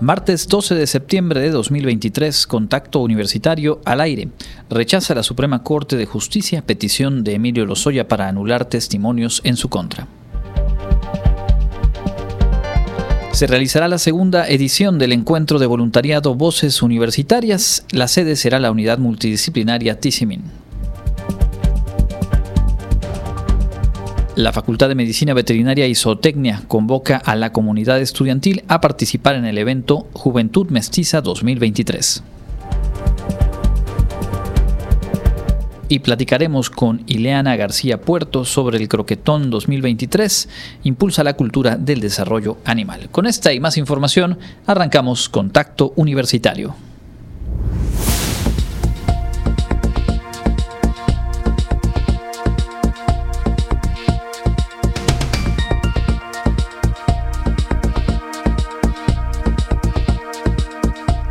Martes 12 de septiembre de 2023, contacto universitario al aire. Rechaza la Suprema Corte de Justicia petición de Emilio Lozoya para anular testimonios en su contra. Se realizará la segunda edición del encuentro de voluntariado Voces Universitarias. La sede será la unidad multidisciplinaria Tisimin. La Facultad de Medicina Veterinaria y Zootecnia convoca a la comunidad estudiantil a participar en el evento Juventud Mestiza 2023. y platicaremos con Ileana García Puerto sobre el Croquetón 2023, Impulsa la cultura del desarrollo animal. Con esta y más información, arrancamos Contacto Universitario.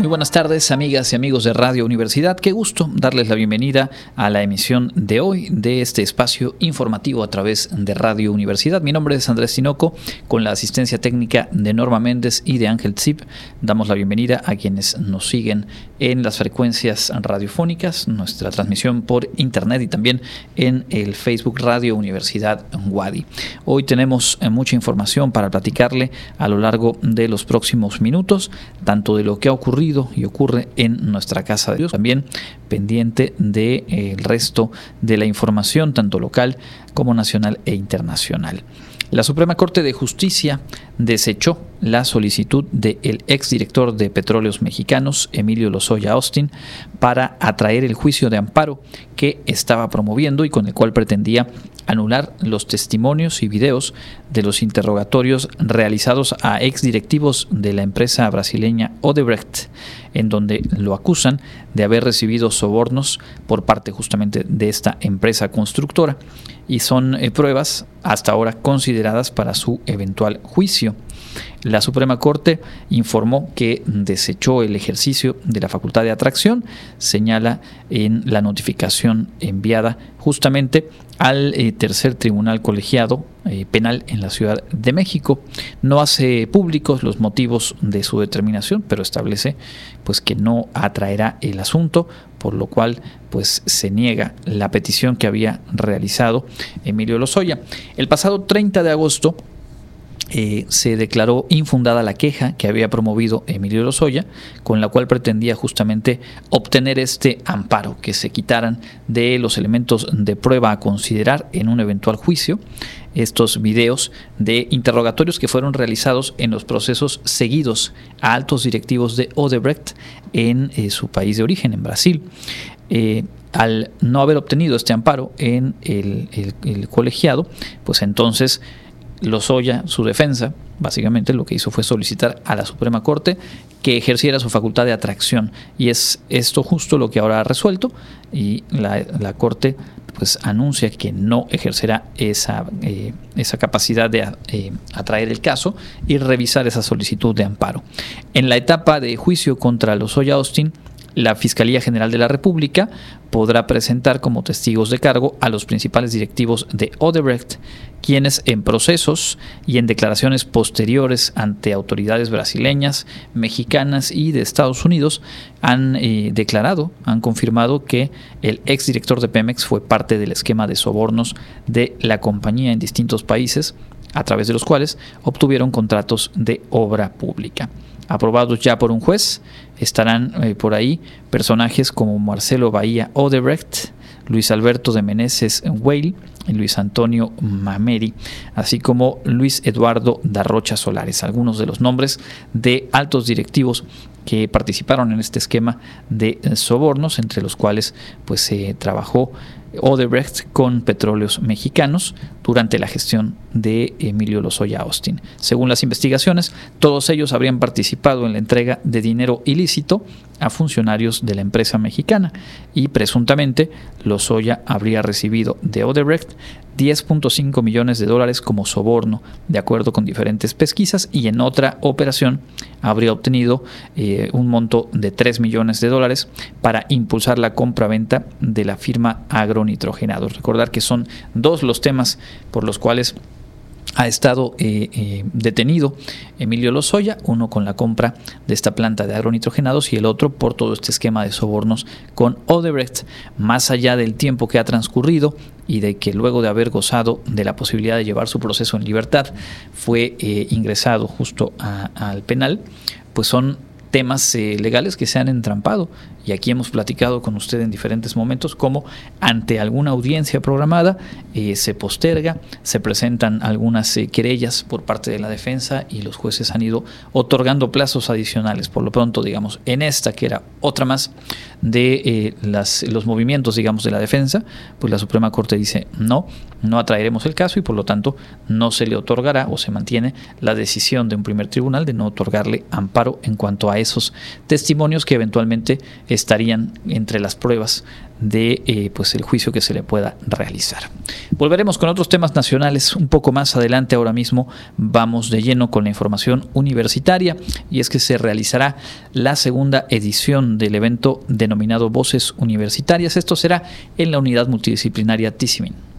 Muy buenas tardes, amigas y amigos de Radio Universidad. Qué gusto darles la bienvenida a la emisión de hoy de este espacio informativo a través de Radio Universidad. Mi nombre es Andrés Tinoco, con la asistencia técnica de Norma Méndez y de Ángel Zip. Damos la bienvenida a quienes nos siguen en las frecuencias radiofónicas, nuestra transmisión por internet y también en el Facebook Radio Universidad Wadi. Hoy tenemos eh, mucha información para platicarle a lo largo de los próximos minutos, tanto de lo que ha ocurrido y ocurre en nuestra casa de Dios. También pendiente del de, resto de la información, tanto local como nacional e internacional. La Suprema Corte de Justicia desechó la solicitud del exdirector de Petróleos Mexicanos, Emilio Lozoya Austin, para atraer el juicio de amparo que estaba promoviendo y con el cual pretendía anular los testimonios y videos de los interrogatorios realizados a exdirectivos de la empresa brasileña Odebrecht, en donde lo acusan de haber recibido sobornos por parte justamente de esta empresa constructora y son eh, pruebas hasta ahora consideradas para su eventual juicio. La Suprema Corte informó que desechó el ejercicio de la facultad de atracción, señala en la notificación enviada justamente al eh, tercer tribunal colegiado eh, penal en la Ciudad de México. No hace públicos los motivos de su determinación, pero establece pues que no atraerá el asunto, por lo cual pues se niega la petición que había realizado Emilio Lozoya. El pasado 30 de agosto eh, se declaró infundada la queja que había promovido Emilio Lozoya, con la cual pretendía justamente obtener este amparo, que se quitaran de los elementos de prueba a considerar en un eventual juicio estos videos de interrogatorios que fueron realizados en los procesos seguidos a altos directivos de Odebrecht en eh, su país de origen, en Brasil. Eh, al no haber obtenido este amparo en el colegiado, pues entonces Lozoya, su defensa, básicamente lo que hizo fue solicitar a la Suprema Corte que ejerciera su facultad de atracción. Y es esto justo lo que ahora ha resuelto y la, Corte pues anuncia que no ejercerá esa, eh, esa capacidad de eh, atraer el caso y revisar esa solicitud de amparo. En la etapa de juicio contra Lozoya Austin, la Fiscalía General de la República podrá presentar como testigos de cargo a los principales directivos de Odebrecht, quienes en procesos y en declaraciones posteriores ante autoridades brasileñas, mexicanas y de Estados Unidos han eh, declarado, han confirmado que el exdirector de Pemex fue parte del esquema de sobornos de la compañía en distintos países, a través de los cuales obtuvieron contratos de obra pública aprobados ya por un juez. Estarán eh, por ahí personajes como Marcelo Bahía Odebrecht, Luis Alberto de Meneses Weil y Luis Antonio Mameri, así como Luis Eduardo Darrocha Solares, algunos de los nombres de altos directivos que participaron en este esquema de sobornos, entre los cuales pues se trabajó Odebrecht con petróleos mexicanos durante la gestión de Emilio Lozoya Austin. Según las investigaciones, todos ellos habrían participado en la entrega de dinero ilícito a funcionarios de la empresa mexicana y presuntamente Lozoya habría recibido de Odebrecht 10.5 millones de dólares como soborno, de acuerdo con diferentes pesquisas, y en otra operación habría obtenido eh, un monto de 3 millones de dólares para impulsar la compra-venta de la firma Agronitrogenados. Recordar que son dos los temas por los cuales ha estado eh, eh, detenido Emilio Lozoya, uno con la compra de esta planta de agronitrogenados y el otro por todo este esquema de sobornos con Odebrecht, más allá del tiempo que ha transcurrido y de que luego de haber gozado de la posibilidad de llevar su proceso en libertad fue eh, ingresado justo al penal, pues son temas legales que se han entrampado y aquí hemos platicado con usted en diferentes momentos cómo ante alguna audiencia programada eh, se posterga, se presentan algunas eh, querellas por parte de la defensa y los jueces han ido otorgando plazos adicionales. Por lo pronto, digamos, en esta que era otra más de eh, los movimientos, digamos, de la defensa, pues la Suprema Corte dice no, no atraeremos el caso y por lo tanto no se le otorgará o se mantiene la decisión de un primer tribunal de no otorgarle amparo en cuanto a esos testimonios que eventualmente estarían entre las pruebas de eh, pues el juicio que se le pueda realizar. Volveremos con otros temas nacionales un poco más adelante. Ahora mismo vamos de lleno con la información universitaria y es que se realizará la segunda edición del evento denominado Voces Universitarias. Esto será en la unidad multidisciplinaria Tisimin.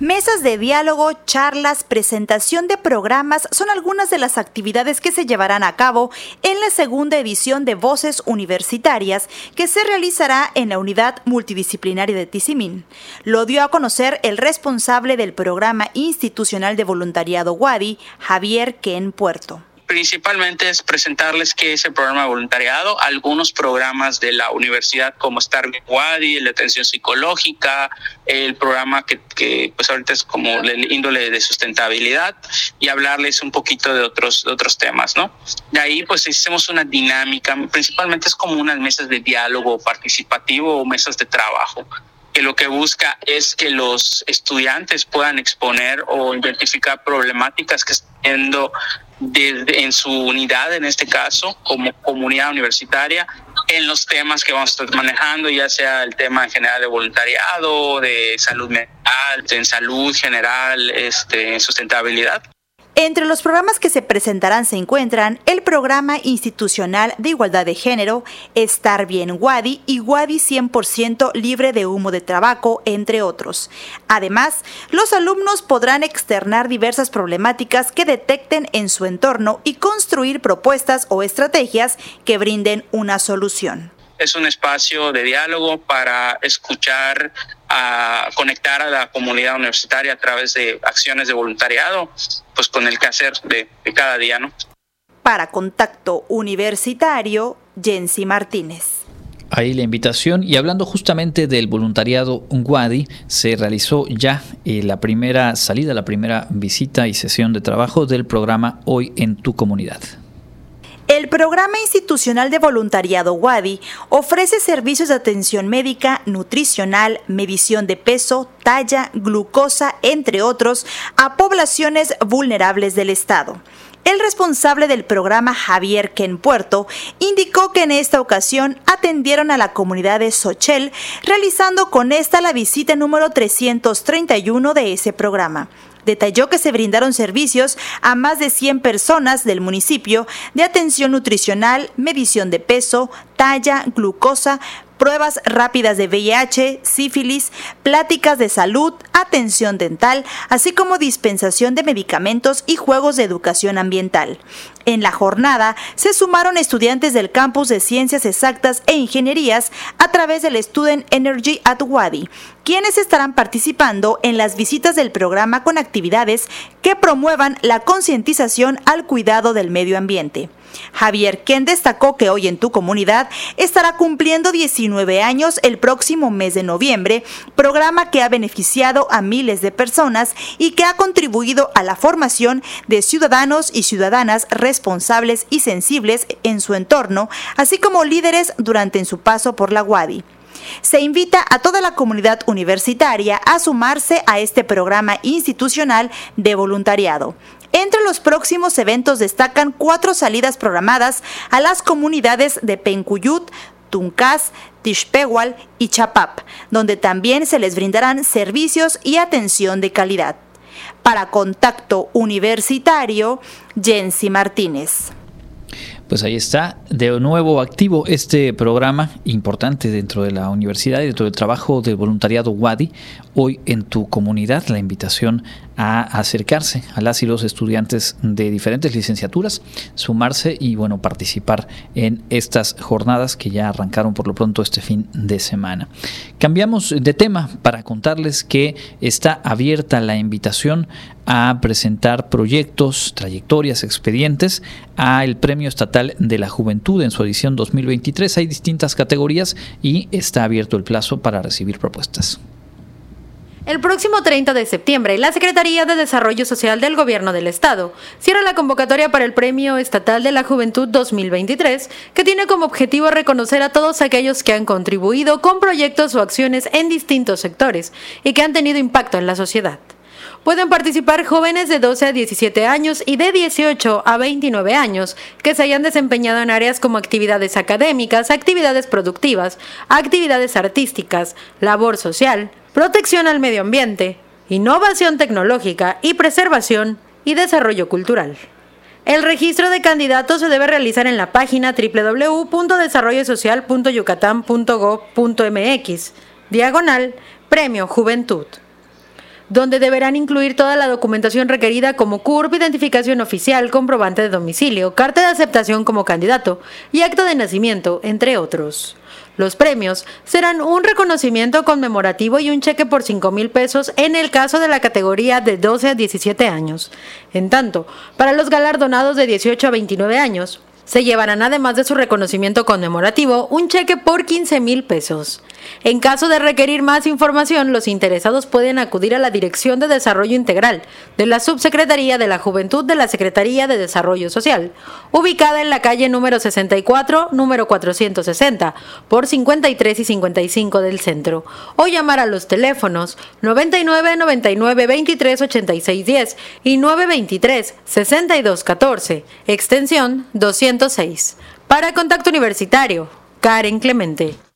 Mesas de diálogo, charlas, presentación de programas son algunas de las actividades que se llevarán a cabo en la segunda edición de Voces Universitarias que se realizará en la unidad multidisciplinaria de Tizimín. Lo dio a conocer el responsable del programa institucional de voluntariado WADI, Javier Ken Puerto principalmente es presentarles qué es el programa de voluntariado, algunos programas de la universidad como Star Wadi, de atención psicológica, el programa que, pues ahorita es como el índole de sustentabilidad y hablarles un poquito de otros, otros temas, ¿no? De ahí pues hicimos una dinámica, principalmente es como unas mesas de diálogo participativo o mesas de trabajo que lo que busca es que los estudiantes puedan exponer o identificar problemáticas que están desde, en su unidad, en este caso, como comunidad universitaria, en los temas que vamos a estar manejando, ya sea el tema en general de voluntariado, de salud mental, en salud general, este, en sustentabilidad. Entre los programas que se presentarán se encuentran el Programa Institucional de Igualdad de Género, Estar Bien Wadi y Wadi 100% libre de humo de tabaco, entre otros. Además, los alumnos podrán externar diversas problemáticas que detecten en su entorno y construir propuestas o estrategias que brinden una solución es un espacio de diálogo para escuchar, a conectar a la comunidad universitaria a través de acciones de voluntariado, pues con el quehacer de, de cada día, ¿no? Para Contacto Universitario, Jensi Martínez. Ahí la invitación y hablando justamente del voluntariado Wadi, se realizó ya eh, la primera salida, la primera visita y sesión de trabajo del programa Hoy en tu comunidad. El Programa Institucional de Voluntariado WADI ofrece servicios de atención médica, nutricional, medición de peso, talla, glucosa, entre otros, a poblaciones vulnerables del Estado. El responsable del programa, Javier Ken Puerto, indicó que en esta ocasión atendieron a la comunidad de Sochel, realizando con esta la visita número 331 de ese programa detalló que se brindaron servicios a más de 100 personas del municipio de atención nutricional, medición de peso, talla, glucosa, pruebas rápidas de VIH, sífilis, pláticas de salud, atención dental, así como dispensación de medicamentos y juegos de educación ambiental. En la jornada se sumaron estudiantes del campus de Ciencias Exactas e Ingenierías a través del Student Energy at Wadi, quienes estarán participando en las visitas del programa con actividades que promuevan la concientización al cuidado del medio ambiente. Javier, quien destacó que hoy en tu comunidad estará cumpliendo 19 años el próximo mes de noviembre, programa que ha beneficiado a miles de personas y que ha contribuido a la formación de ciudadanos y ciudadanas responsables y sensibles en su entorno, así como líderes durante su paso por la UADI. Se invita a toda la comunidad universitaria a sumarse a este programa institucional de voluntariado. Entre los próximos eventos destacan cuatro salidas programadas a las comunidades de Pencuyut, Tuncas, Tishpehual y Chapap, donde también se les brindarán servicios y atención de calidad. Para Contacto Universitario, Jensi Martínez. Pues ahí está, de nuevo activo este programa importante dentro de la universidad y dentro del trabajo del voluntariado WADI. Hoy en tu comunidad la invitación a acercarse a las y los estudiantes de diferentes licenciaturas, sumarse y bueno, participar en estas jornadas que ya arrancaron por lo pronto este fin de semana. Cambiamos de tema para contarles que está abierta la invitación a presentar proyectos, trayectorias, expedientes a el Premio Estatal de la Juventud en su edición 2023. Hay distintas categorías y está abierto el plazo para recibir propuestas. El próximo 30 de septiembre, la Secretaría de Desarrollo Social del Gobierno del Estado cierra la convocatoria para el Premio Estatal de la Juventud 2023, que tiene como objetivo reconocer a todos aquellos que han contribuido con proyectos o acciones en distintos sectores y que han tenido impacto en la sociedad. Pueden participar jóvenes de 12 a 17 años y de 18 a 29 años que se hayan desempeñado en áreas como actividades académicas, actividades productivas, actividades artísticas, labor social, protección al medio ambiente, innovación tecnológica y preservación y desarrollo cultural. El registro de candidatos se debe realizar en la página www.desarrollosocial.yucatán.gov.mx, diagonal Premio Juventud, donde deberán incluir toda la documentación requerida como CURP, identificación oficial, comprobante de domicilio, carta de aceptación como candidato y acto de nacimiento, entre otros. Los premios serán un reconocimiento conmemorativo y un cheque por 5 mil pesos en el caso de la categoría de 12 a 17 años. En tanto, para los galardonados de 18 a 29 años, se llevarán además de su reconocimiento conmemorativo un cheque por 15 mil pesos. En caso de requerir más información, los interesados pueden acudir a la Dirección de Desarrollo Integral de la Subsecretaría de la Juventud de la Secretaría de Desarrollo Social, ubicada en la calle número 64, número 460, por 53 y 55 del centro, o llamar a los teléfonos 99 99 23 86 10 y 923 62 14, extensión 200 para Contacto Universitario, Karen Clemente.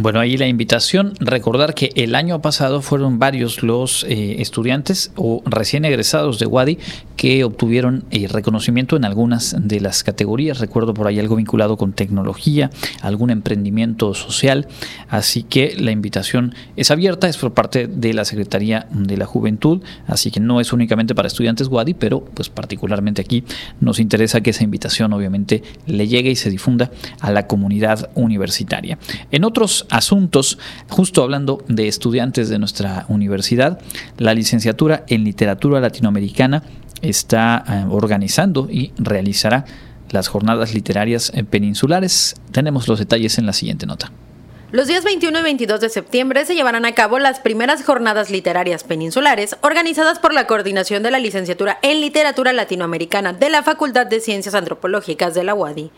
Bueno, ahí la invitación, recordar que el año pasado fueron varios los eh, estudiantes o recién egresados de Wadi que obtuvieron eh, reconocimiento en algunas de las categorías. Recuerdo por ahí algo vinculado con tecnología, algún emprendimiento social. Así que la invitación es abierta, es por parte de la Secretaría de la Juventud, así que no es únicamente para estudiantes Wadi, pero pues particularmente aquí nos interesa que esa invitación obviamente le llegue y se difunda a la comunidad universitaria. En otros asuntos, justo hablando de estudiantes de nuestra universidad, la licenciatura en literatura latinoamericana está eh, organizando y realizará las jornadas literarias peninsulares. Tenemos los detalles en la siguiente nota. Los días 21 y 22 de septiembre se llevarán a cabo las primeras jornadas literarias peninsulares organizadas por la Coordinación de la Licenciatura en Literatura Latinoamericana de la Facultad de Ciencias Antropológicas de la UADI.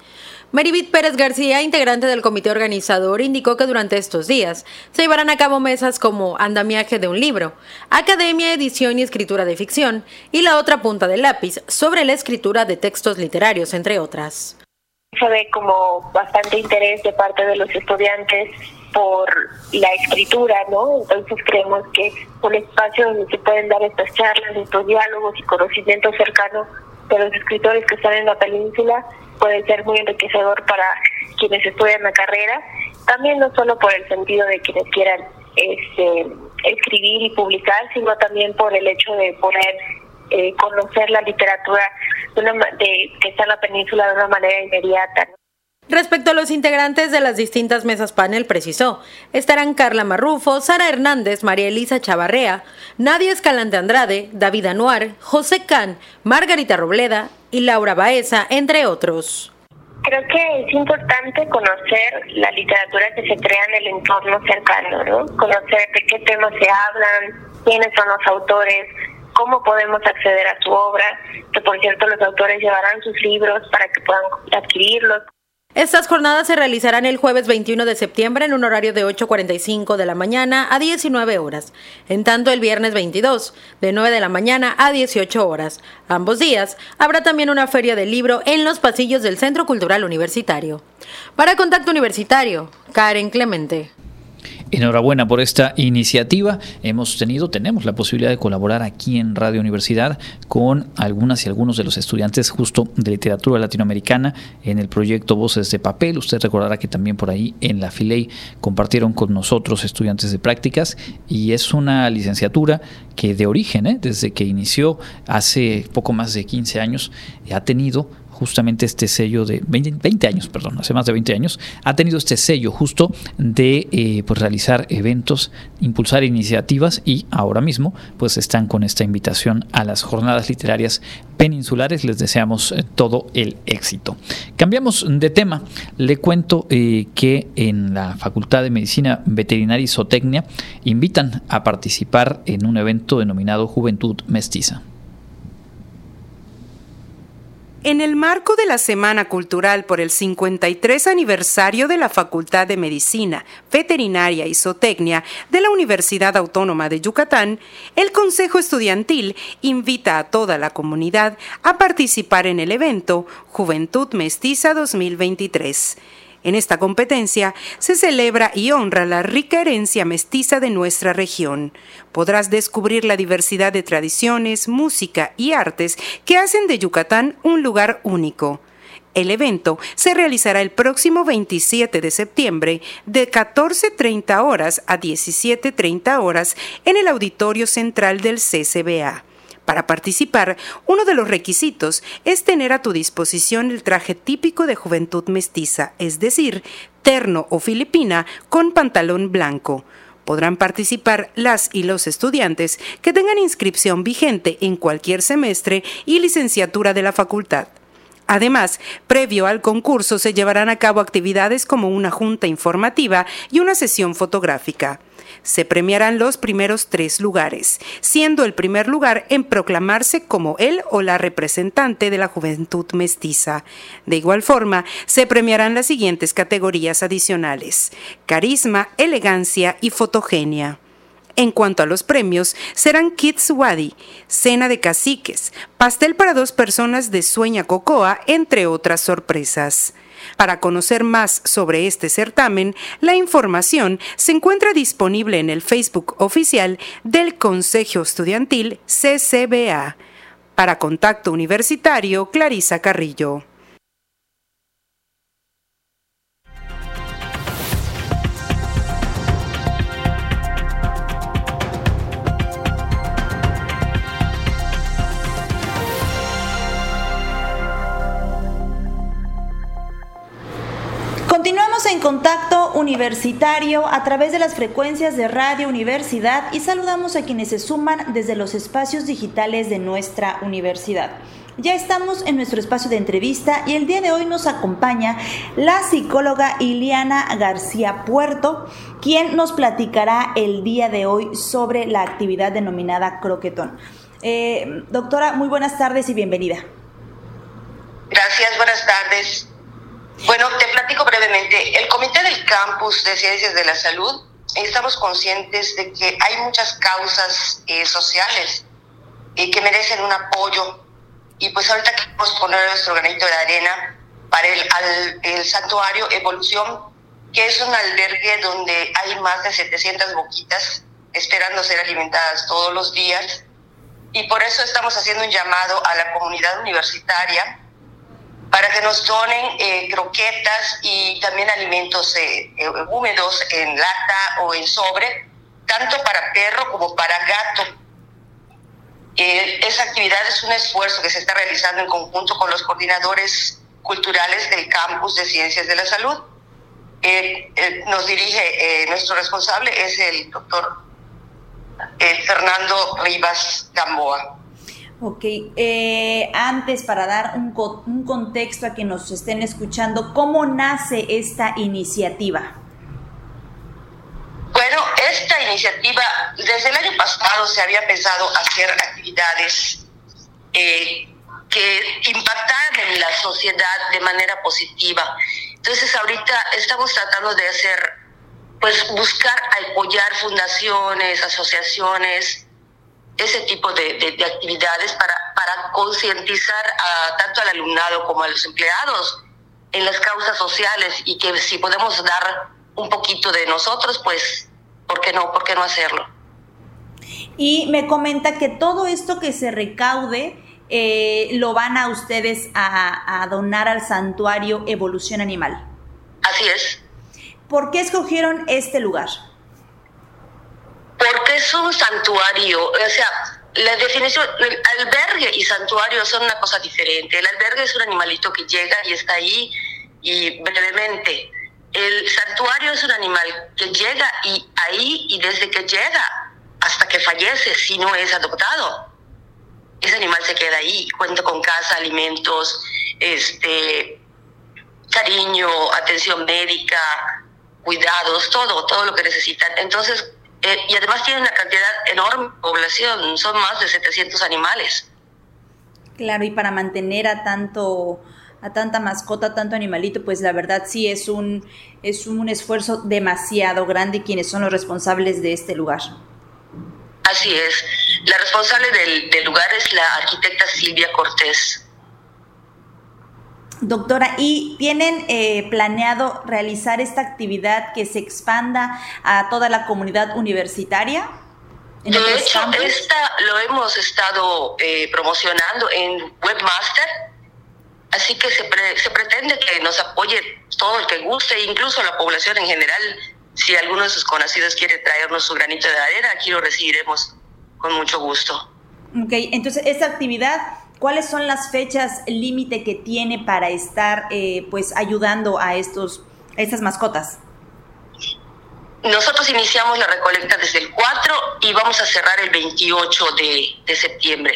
Maribit Pérez García, integrante del comité organizador, indicó que durante estos días se llevarán a cabo mesas como Andamiaje de un libro, Academia, Edición y Escritura de Ficción y la otra punta del lápiz sobre la escritura de textos literarios, entre otras. Ve como bastante interés de parte de los estudiantes por la escritura, ¿no? Entonces creemos que un espacio donde se pueden dar estas charlas, estos diálogos y conocimientos cercanos de los escritores que están en la península puede ser muy enriquecedor para quienes estudian la carrera, también no solo por el sentido de quienes quieran este, escribir y publicar, sino también por el hecho de poder eh, conocer la literatura de una, de, que está en la península de una manera inmediata. Respecto a los integrantes de las distintas mesas panel, precisó, estarán Carla Marrufo, Sara Hernández, María Elisa Chavarrea, Nadia Escalante Andrade, David Anuar, José Can, Margarita Robleda y Laura Baeza, entre otros. Creo que es importante conocer la literatura que se crea en el entorno cercano, ¿no? Conocer de qué temas se hablan, quiénes son los autores, cómo podemos acceder a su obra, que por cierto los autores llevarán sus libros para que puedan adquirirlos. Estas jornadas se realizarán el jueves 21 de septiembre en un horario de 8.45 de la mañana a 19 horas, en tanto el viernes 22 de 9 de la mañana a 18 horas. Ambos días habrá también una feria del libro en los pasillos del Centro Cultural Universitario. Para Contacto Universitario, Karen Clemente. Enhorabuena por esta iniciativa. Hemos tenido, tenemos la posibilidad de colaborar aquí en Radio Universidad con algunas y algunos de los estudiantes justo de literatura latinoamericana en el proyecto Voces de Papel. Usted recordará que también por ahí en la Filey compartieron con nosotros estudiantes de prácticas y es una licenciatura que de origen, ¿eh? desde que inició hace poco más de 15 años, ha tenido justamente este sello de 20, años, perdón, hace más de 20 años, ha tenido este sello justo de eh, pues realizar eventos, impulsar iniciativas y ahora mismo pues están con esta invitación a las jornadas literarias peninsulares. Les deseamos eh, todo el éxito. Cambiamos de tema. Le cuento eh, que en la Facultad de Medicina Veterinaria y Zootecnia invitan a participar en un evento denominado Juventud Mestiza. En el marco de la Semana Cultural por el 53 aniversario de la Facultad de Medicina, Veterinaria y Zootecnia de la Universidad Autónoma de Yucatán, el Consejo Estudiantil invita a toda la comunidad a participar en el evento Juventud Mestiza 2023 en esta competencia se celebra y honra la rica herencia mestiza de nuestra región. Podrás descubrir la diversidad de tradiciones, música y artes que hacen de Yucatán un lugar único. El evento se realizará el próximo 27 de septiembre de 14.30 horas a 17.30 horas en el Auditorio Central del CCBA. Para participar, uno de los requisitos es tener a tu disposición el traje típico de juventud mestiza, es decir, terno o filipina con pantalón blanco. Podrán participar las y los estudiantes que tengan inscripción vigente en cualquier semestre y licenciatura de la facultad. Además, previo al concurso se llevarán a cabo actividades como una junta informativa y una sesión fotográfica se premiarán los primeros tres lugares, siendo el primer lugar en proclamarse como él o la representante de la juventud mestiza. De igual forma, se premiarán las siguientes categorías adicionales, carisma, elegancia y fotogenia. En cuanto a los premios, serán Kids Wadi, cena de caciques, pastel para dos personas de sueña cocoa, entre otras sorpresas. Para conocer más sobre este certamen, la información se encuentra disponible en el Facebook oficial del Consejo Estudiantil CCBA. Para Contacto Universitario, Clarisa Carrillo. Contacto universitario a través de las frecuencias de Radio Universidad y saludamos a quienes se suman desde los espacios digitales de nuestra universidad. Ya estamos en nuestro espacio de entrevista y el día de hoy nos acompaña la psicóloga Iliana García Puerto, quien nos platicará el día de hoy sobre la actividad denominada croquetón. Eh, doctora, muy buenas tardes y bienvenida. Gracias, buenas tardes. Bueno, te platico brevemente. El Comité del Campus de Ciencias de la Salud, estamos conscientes de que hay muchas causas eh, sociales eh, que merecen un apoyo y pues ahorita queremos poner nuestro granito de arena para el, el santuario Evolución, que es un albergue donde hay más de 700 boquitas esperando ser alimentadas todos los días. Y por eso estamos haciendo un llamado a la comunidad universitaria para que nos donen eh, croquetas y también alimentos eh, eh, húmedos en lata o en sobre, tanto para perro como para gato. esa actividad es un esfuerzo que se está realizando en conjunto con los coordinadores culturales del campus de Ciencias de la Salud. nos dirige, nuestro responsable es el doctor Fernando Rivas Gamboa. Ok, eh, antes para dar un, un, contexto a que nos estén escuchando, ¿cómo nace esta iniciativa? Bueno, esta iniciativa, desde el año pasado se había pensado hacer actividades eh, que impactaran en la sociedad de manera positiva, Entonces ahorita estamos tratando de hacer, pues buscar apoyar fundaciones, asociaciones, ese tipo de, de, actividades para, para concientizar a tanto al alumnado como a los empleados en las causas sociales y que si podemos dar un poquito de nosotros, pues, ¿por qué no? ¿Por qué no hacerlo? Y me comenta que todo esto que se recaude eh, lo van a ustedes a, a donar al santuario Evolución Animal. Así es. ¿Por qué escogieron este lugar? Porque es un santuario, o sea, la definición, el albergue y santuario son una cosa diferente. El albergue es un animalito que llega y está ahí y brevemente. El santuario es un animal que llega y ahí y desde que llega hasta que fallece, si no es adoptado, ese animal se queda ahí, cuenta con casa, alimentos, este, cariño, atención médica, cuidados, todo, todo lo que necesitan. Entonces, eh, y además tiene una cantidad enorme de población, son más de 700 animales. Claro, y para mantener a tanto a tanta mascota, tanto animalito, pues la verdad sí es un es un esfuerzo demasiado grande quienes son los responsables de este lugar. Así es. La responsable del, del lugar es la arquitecta Silvia Cortés. Doctora, ¿y tienen eh, planeado realizar esta actividad que se expanda a toda la comunidad universitaria? de hecho, esta lo hemos estado eh, promocionando en Webmaster, así que se, se pretende que nos apoye todo el que guste, incluso la población en general. Si alguno de sus conocidos quiere traernos su granito de arena, aquí lo recibiremos con mucho gusto. Ok, entonces esta actividad ¿Cuáles son las fechas límite que tiene para estar eh, pues ayudando a estos a estas mascotas? Nosotros iniciamos la recolecta desde el 4 y vamos a cerrar el 28 de, de septiembre.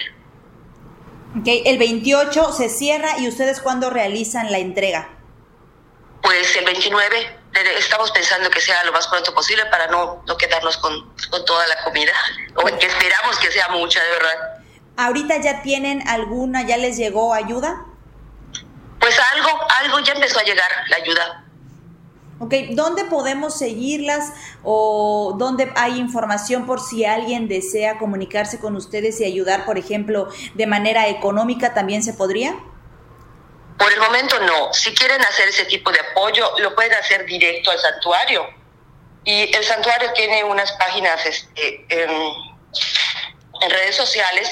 Ok, el 28 se cierra y ustedes cuándo realizan la entrega? Pues el 29 estamos pensando que sea lo más pronto posible para no, no quedarnos con, con toda la comida, o que esperamos que sea mucha, de verdad. ¿Ahorita ya tienen alguna, ya les llegó ayuda? Pues algo, algo ya empezó a llegar la ayuda. Ok, ¿dónde podemos seguirlas o dónde hay información por si alguien desea comunicarse con ustedes y ayudar, por ejemplo, de manera económica, también se podría? Por el momento no. Si quieren hacer ese tipo de apoyo, lo pueden hacer directo al santuario. Y el santuario tiene unas páginas este, en redes sociales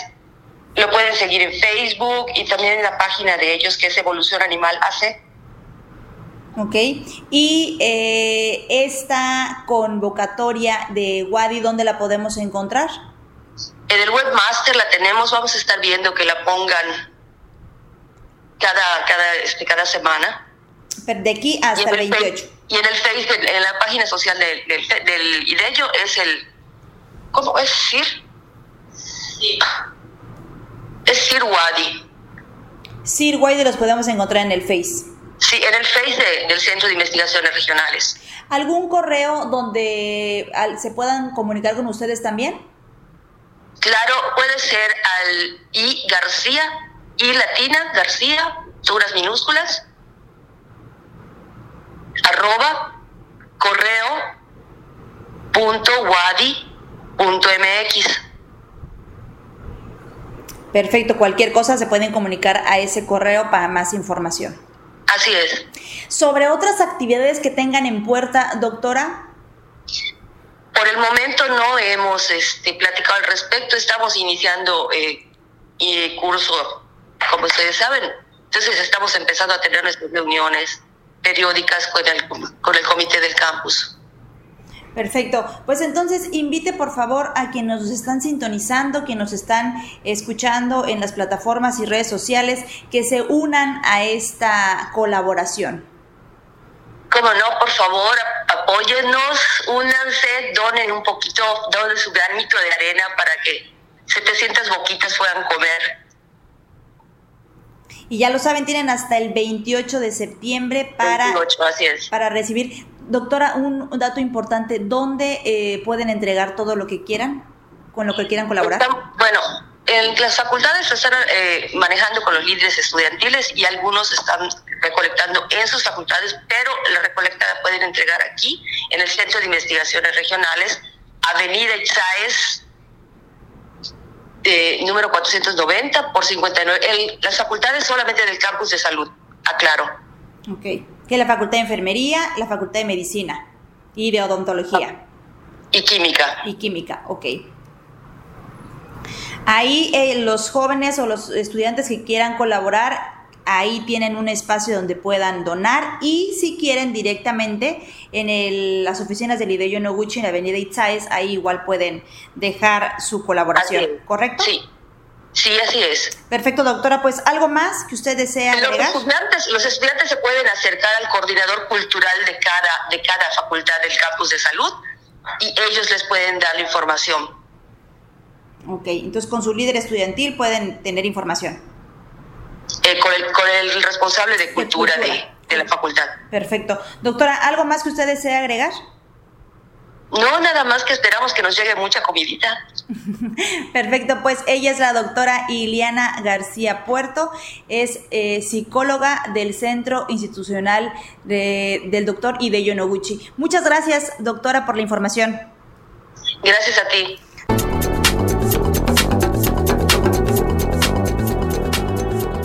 lo pueden seguir en Facebook y también en la página de ellos que es Evolución Animal AC. Ok, y eh, esta convocatoria de Wadi, ¿dónde la podemos encontrar? En el webmaster la tenemos, vamos a estar viendo que la pongan cada, cada, este, cada semana. de aquí hasta el 28. Y en el Facebook, en la página social del, del, del IDELLO es el, ¿cómo es decir? Sí. Es Sir Wadi. Sir Wadi los podemos encontrar en el Face. Sí, en el Face del Centro de Investigaciones Regionales. ¿Algún correo donde se puedan comunicar con ustedes también? Claro, puede ser al I García, I latina, García, suras minúsculas, arroba correo punto wadi punto mx. Perfecto, cualquier cosa se pueden comunicar a ese correo para más información. Así es. Sobre otras actividades que tengan en puerta, doctora. Por el momento no hemos este, platicado al respecto, estamos iniciando eh, el curso, como ustedes saben, entonces estamos empezando a tener nuestras reuniones periódicas con el, con el comité del campus. Perfecto. Pues entonces invite por favor a quienes nos están sintonizando, quienes nos están escuchando en las plataformas y redes sociales, que se unan a esta colaboración. Como no, por favor, apóyennos, únanse, donen un poquito, donen su granito de arena para que 700 boquitas puedan comer. Y ya lo saben, tienen hasta el 28 de septiembre para, para recibir Doctora, un dato importante, ¿dónde eh, pueden entregar todo lo que quieran, con lo que quieran colaborar? bueno, en las facultades se están eh, manejando con los líderes estudiantiles y algunos están recolectando en sus facultades, pero la recolecta la pueden entregar aquí, en el Centro de Investigaciones Regionales, Avenida Itzaes, eh, número 490 por 59. las facultades solamente del campus de salud, aclaro. Ok. Que la facultad de enfermería, la facultad de medicina y de odontología. Y química. Y química, ok. Ahí eh, los jóvenes o los estudiantes que quieran colaborar, ahí tienen un espacio donde puedan donar y si quieren directamente en las oficinas del IDEO Noguchi en la avenida Itzaes, ahí igual pueden dejar su colaboración, ¿correcto? Sí. Sí, así es. Perfecto, doctora. Pues algo más que usted desea agregar. Los estudiantes, los estudiantes se pueden acercar al coordinador cultural de cada, de cada facultad del campus de salud y ellos les pueden dar la información. Ok, entonces con su líder estudiantil pueden tener información. Eh, con, el, con, el, responsable de cultura, De, de, la facultad. Perfecto. Doctora, ¿algo más que usted desea agregar? No, nada más que esperamos que nos llegue mucha comidita. Perfecto, pues ella es la doctora Iliana García Puerto, es eh, psicóloga del Centro Institucional de, del Doctor Hideo Noguchi. Muchas gracias, doctora, por la información. Gracias a ti.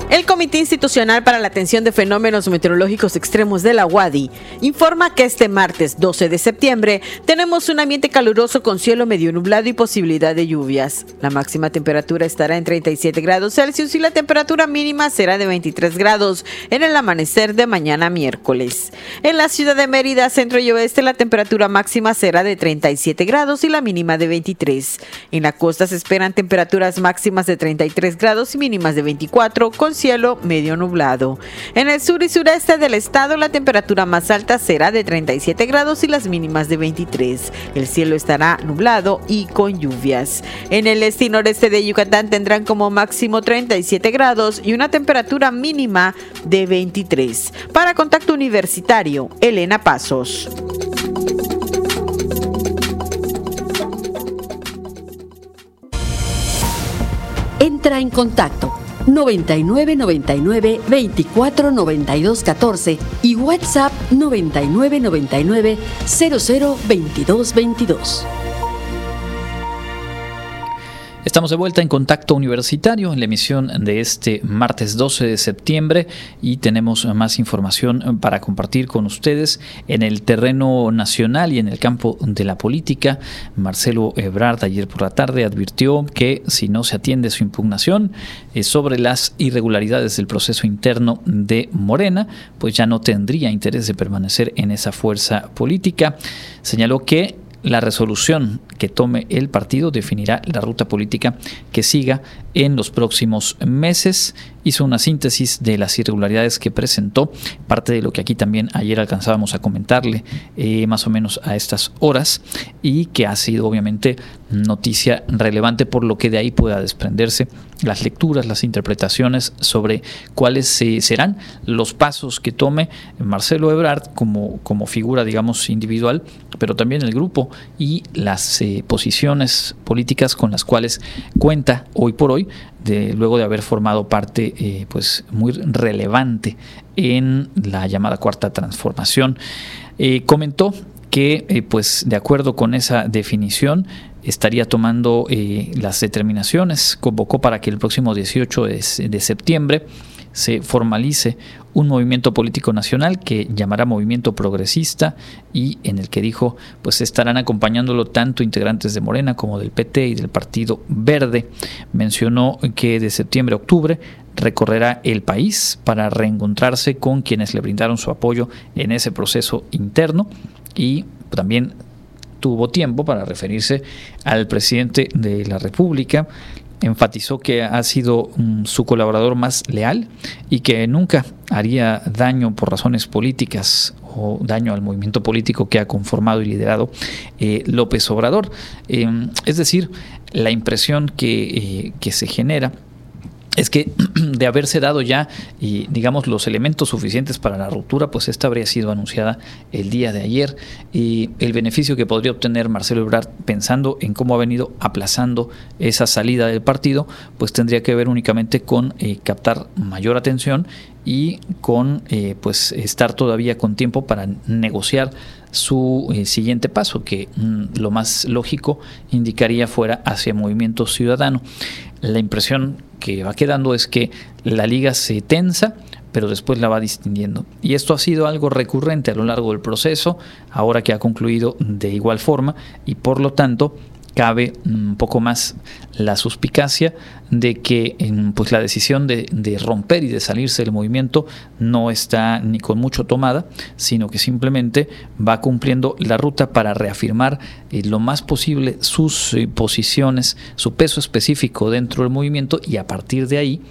El Comité Institucional para la Atención de Fenómenos Meteorológicos Extremos de la UADI informa que este martes 12 de septiembre tenemos un ambiente caluroso con cielo medio nublado y posibilidad de lluvias. La máxima temperatura estará en 37 grados Celsius y la temperatura mínima será de 23 grados en el amanecer de mañana miércoles. En la ciudad de Mérida, centro y oeste, la temperatura máxima será de 37 grados y la mínima de 23. En la costa se esperan temperaturas máximas de 33 grados y mínimas de 24 con cielo medio nublado. En el sur y sureste del estado la temperatura más alta será de 37 grados y las mínimas de 23. El cielo estará nublado y con lluvias. En el este y noreste de Yucatán tendrán como máximo 37 grados y una temperatura mínima de 23. Para Contacto Universitario, Elena Pasos. Entra en contacto 99 99 24 92 14 y WhatsApp 99 99 00 22 22. Estamos de vuelta en Contacto Universitario en la emisión de este martes 12 de septiembre y tenemos más información para compartir con ustedes en el terreno nacional y en el campo de la política. Marcelo Ebrard ayer por la tarde advirtió que si no se atiende su impugnación eh, sobre las irregularidades del proceso interno de Morena, pues ya no tendría interés de permanecer en esa fuerza política. Señaló que la resolución que tome el partido definirá la ruta política que siga en los próximos meses. Hizo una síntesis de las irregularidades que presentó, parte de lo que aquí también ayer alcanzábamos a comentarle eh, más o menos a estas horas y que ha sido obviamente noticia relevante por lo que de ahí pueda desprenderse las lecturas, las interpretaciones sobre cuáles serán los pasos que tome Marcelo Ebrard como, como figura, digamos, individual, pero también el grupo y las eh, posiciones políticas con las cuales cuenta hoy por hoy, de, luego de haber formado parte eh, pues muy relevante en la llamada cuarta transformación. Eh, comentó que pues de acuerdo con esa definición estaría tomando las determinaciones, convocó para que el próximo 18 de septiembre se formalice un movimiento político nacional que llamará Movimiento Progresista y en el que dijo pues estarán acompañándolo tanto integrantes de Morena como del PT y del Partido Verde. Mencionó que de septiembre a octubre recorrerá el país para reencontrarse con quienes le brindaron su apoyo en ese proceso interno y también tuvo tiempo para referirse al presidente de la República, enfatizó que ha sido mm, su colaborador más leal y que nunca haría daño por razones políticas o daño al movimiento político que ha conformado y liderado eh, López Obrador. Em, es decir, la impresión que, eh, que se genera es que de haberse dado ya, y, digamos, los elementos suficientes para la ruptura, pues esta habría sido anunciada el día de ayer. Y el beneficio que podría obtener Marcelo Ebrard pensando en cómo ha venido aplazando esa salida del partido, pues tendría que ver únicamente con eh, captar mayor atención y con eh, pues estar todavía con tiempo para negociar su eh, siguiente paso, que mm, lo más lógico indicaría fuera hacia Movimiento Ciudadano. La impresión que va quedando es que la liga se tensa, pero después la va distinguiendo. Y esto ha sido algo recurrente a lo largo del proceso, ahora que ha concluido de igual forma, y por lo tanto cabe un poco más la suspicacia de que pues la decisión de, romper y de salirse del movimiento no está ni con mucho tomada, sino que simplemente va cumpliendo la ruta para reafirmar eh, lo más posible sus eh, posiciones, su peso específico dentro del movimiento y a partir de ahí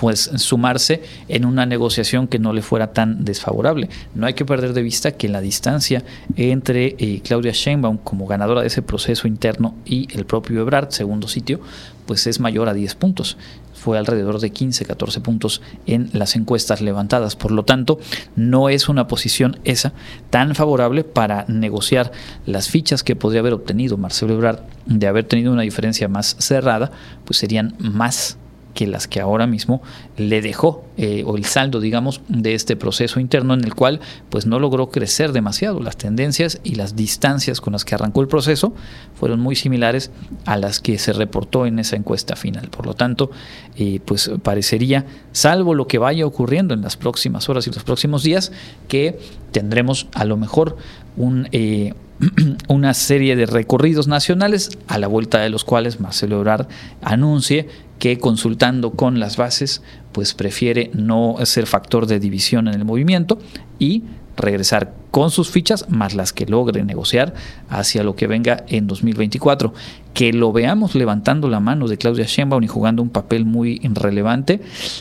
pues sumarse en una negociación que no le fuera tan desfavorable. No hay que perder de vista que la distancia entre eh, Claudia Sheinbaum como ganadora de ese proceso interno y el propio Ebrard, segundo sitio, pues es mayor a 10 puntos. Fue alrededor de 15, 14 puntos en las encuestas levantadas. Por lo tanto, no es una posición esa tan favorable para negociar las fichas que podría haber obtenido Marcelo Ebrard de haber tenido una diferencia más cerrada, pues serían más que las que ahora mismo le dejó, eh, o el saldo, digamos, de este proceso interno en el cual pues no logró crecer demasiado. Las tendencias y las distancias con las que arrancó el proceso fueron muy similares a las que se reportó en esa encuesta final. Por lo tanto, eh, pues parecería, salvo lo que vaya ocurriendo en las próximas horas y los próximos días, que tendremos a lo mejor. Eh, una serie de recorridos nacionales a la vuelta de los cuales Marcelo Ebrard anuncie que consultando con las bases, pues prefiere no ser factor de división en el movimiento y regresar con sus fichas más las que logre negociar hacia lo que venga en 2024. Que lo veamos levantando la mano de Claudia Sheinbaum y jugando un papel muy relevante,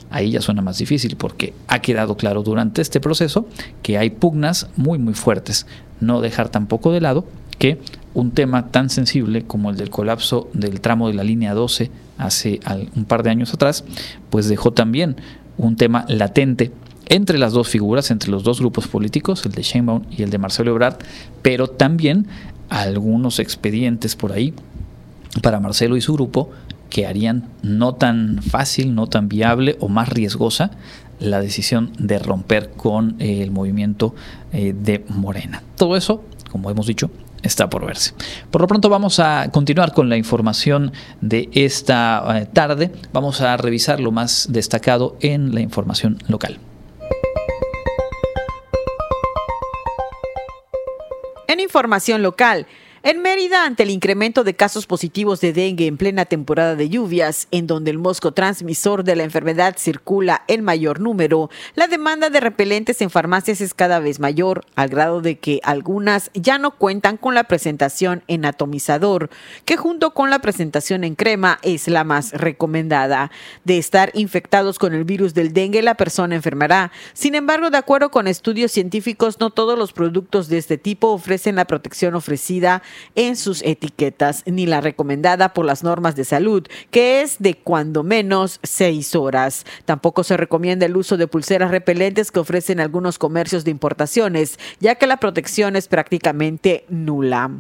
ahí ya suena más difícil porque ha quedado claro durante este proceso que hay pugnas muy muy fuertes. No dejar tampoco de lado que un tema tan sensible como el del colapso del tramo de la línea 12 hace un par de años atrás, pues dejó también un tema latente entre las dos figuras, entre los dos grupos políticos, el de Sheinbaum y el de Marcelo Ebrard, pero también algunos expedientes por ahí para Marcelo y su grupo que harían no tan fácil, no tan viable o más riesgosa la decisión de romper con el movimiento eh, de Morena. Todo eso, como hemos dicho, está por verse. Por lo pronto vamos a continuar con la información de esta eh, tarde. Vamos a revisar lo más destacado en la información local. En información local, en Mérida, ante el incremento de casos positivos de dengue en plena temporada de lluvias, en donde el mosco transmisor de la enfermedad circula en mayor número, la demanda de repelentes en farmacias es cada vez mayor, al grado de que algunas ya no cuentan con la presentación en atomizador, que junto con la presentación en crema es la más recomendada. De estar infectados con el virus del dengue, la persona enfermará. Sin embargo, de acuerdo con estudios científicos, no todos los productos de este tipo ofrecen la protección ofrecida en sus etiquetas, ni la recomendada por las normas de salud, que es de cuando menos seis horas. Tampoco se recomienda el uso de pulseras repelentes que ofrecen algunos comercios de importaciones, ya que la protección es prácticamente nula.